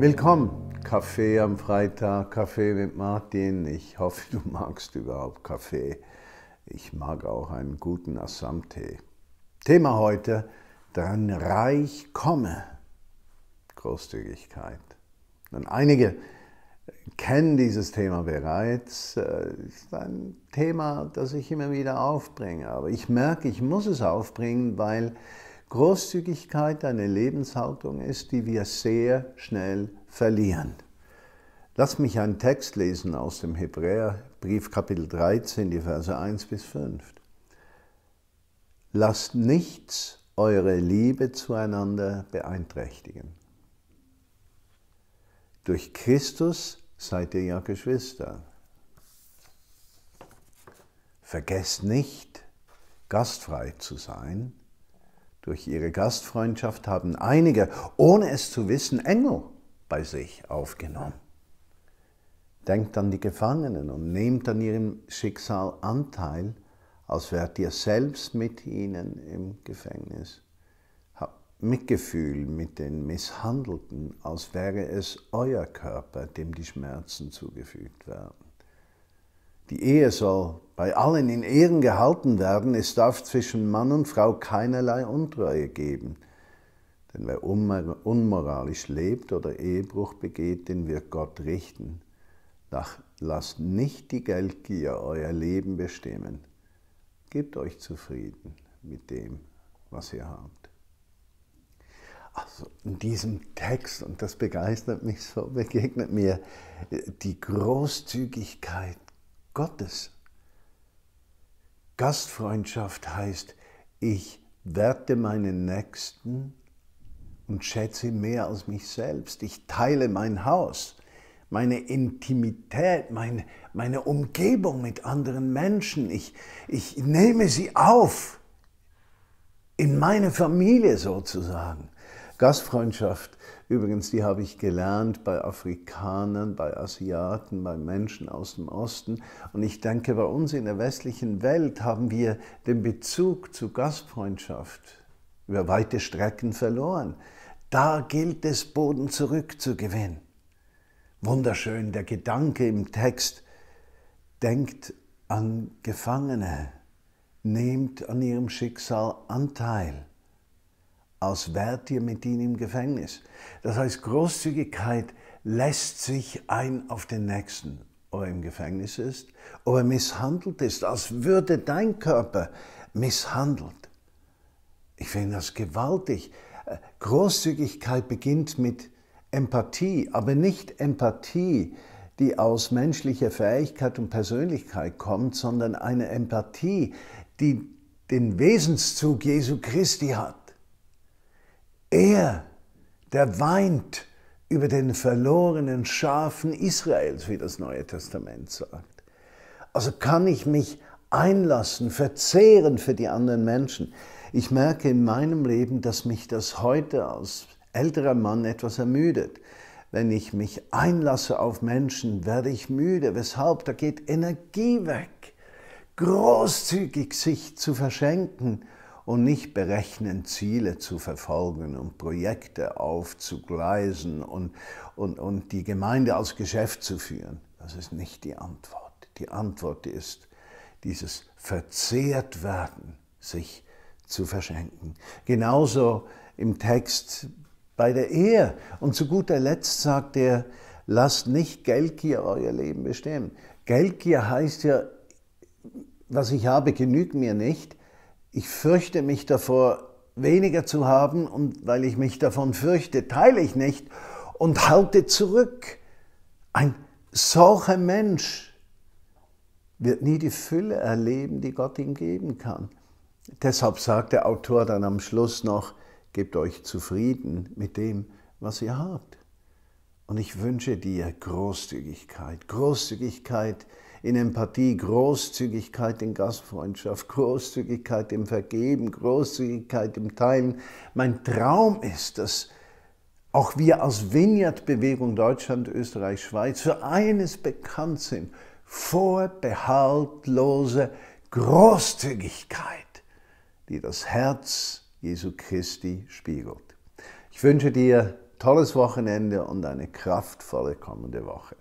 Willkommen, Kaffee am Freitag, Kaffee mit Martin. Ich hoffe, du magst überhaupt Kaffee. Ich mag auch einen guten Assam-Tee. Thema heute, dran reich komme. Großzügigkeit. Und einige kennen dieses Thema bereits. Es ist ein Thema, das ich immer wieder aufbringe. Aber ich merke, ich muss es aufbringen, weil Großzügigkeit eine Lebenshaltung ist, die wir sehr schnell verlieren. Lass mich einen Text lesen aus dem Hebräerbrief Kapitel 13, die Verse 1 bis 5. Lasst nichts eure Liebe zueinander beeinträchtigen. Durch Christus seid ihr ja Geschwister. Vergesst nicht, gastfrei zu sein durch ihre Gastfreundschaft haben einige, ohne es zu wissen, Engel bei sich aufgenommen. Denkt an die Gefangenen und nehmt an ihrem Schicksal Anteil, als wärt ihr selbst mit ihnen im Gefängnis. Mitgefühl mit den Misshandelten, als wäre es euer Körper, dem die Schmerzen zugefügt werden. Die Ehe soll bei allen in Ehren gehalten werden. Es darf zwischen Mann und Frau keinerlei Untreue geben. Denn wer unmoralisch lebt oder Ehebruch begeht, den wird Gott richten. Lasst nicht die Geldgier euer Leben bestimmen. Gebt euch zufrieden mit dem, was ihr habt. Also in diesem Text, und das begeistert mich so, begegnet mir die Großzügigkeit Gottes. Gastfreundschaft heißt, ich werte meinen Nächsten und schätze mehr als mich selbst. Ich teile mein Haus, meine Intimität, meine, meine Umgebung mit anderen Menschen. Ich, ich nehme sie auf in meine Familie sozusagen. Gastfreundschaft Übrigens, die habe ich gelernt bei Afrikanern, bei Asiaten, bei Menschen aus dem Osten. Und ich denke, bei uns in der westlichen Welt haben wir den Bezug zu Gastfreundschaft über weite Strecken verloren. Da gilt es, Boden zurückzugewinnen. Wunderschön der Gedanke im Text, denkt an Gefangene, nehmt an ihrem Schicksal Anteil als wärt ihr mit ihnen im Gefängnis. Das heißt, Großzügigkeit lässt sich ein auf den Nächsten, ob er im Gefängnis ist, ob er misshandelt ist, als würde dein Körper misshandelt. Ich finde das gewaltig. Großzügigkeit beginnt mit Empathie, aber nicht Empathie, die aus menschlicher Fähigkeit und Persönlichkeit kommt, sondern eine Empathie, die den Wesenszug Jesu Christi hat. Er, der weint über den verlorenen Schafen Israels, wie das Neue Testament sagt. Also kann ich mich einlassen, verzehren für die anderen Menschen. Ich merke in meinem Leben, dass mich das heute als älterer Mann etwas ermüdet. Wenn ich mich einlasse auf Menschen, werde ich müde. Weshalb? Da geht Energie weg. Großzügig sich zu verschenken und nicht berechnen, Ziele zu verfolgen und Projekte aufzugleisen und, und, und die Gemeinde als Geschäft zu führen. Das ist nicht die Antwort. Die Antwort ist dieses Verzehrtwerden, sich zu verschenken. Genauso im Text bei der Ehe. Und zu guter Letzt sagt er, lasst nicht Geldgier euer Leben bestimmen. Geldgier heißt ja, was ich habe, genügt mir nicht ich fürchte mich davor, weniger zu haben und weil ich mich davon fürchte, teile ich nicht und halte zurück. Ein solcher Mensch wird nie die Fülle erleben, die Gott ihm geben kann. Deshalb sagt der Autor dann am Schluss noch, gebt euch zufrieden mit dem, was ihr habt. Und ich wünsche dir Großzügigkeit, Großzügigkeit in Empathie, Großzügigkeit in Gastfreundschaft, Großzügigkeit im Vergeben, Großzügigkeit im Teilen. Mein Traum ist, dass auch wir als Vineyard-Bewegung Deutschland, Österreich, Schweiz für eines bekannt sind, vorbehaltlose Großzügigkeit, die das Herz Jesu Christi spiegelt. Ich wünsche dir tolles Wochenende und eine kraftvolle kommende Woche.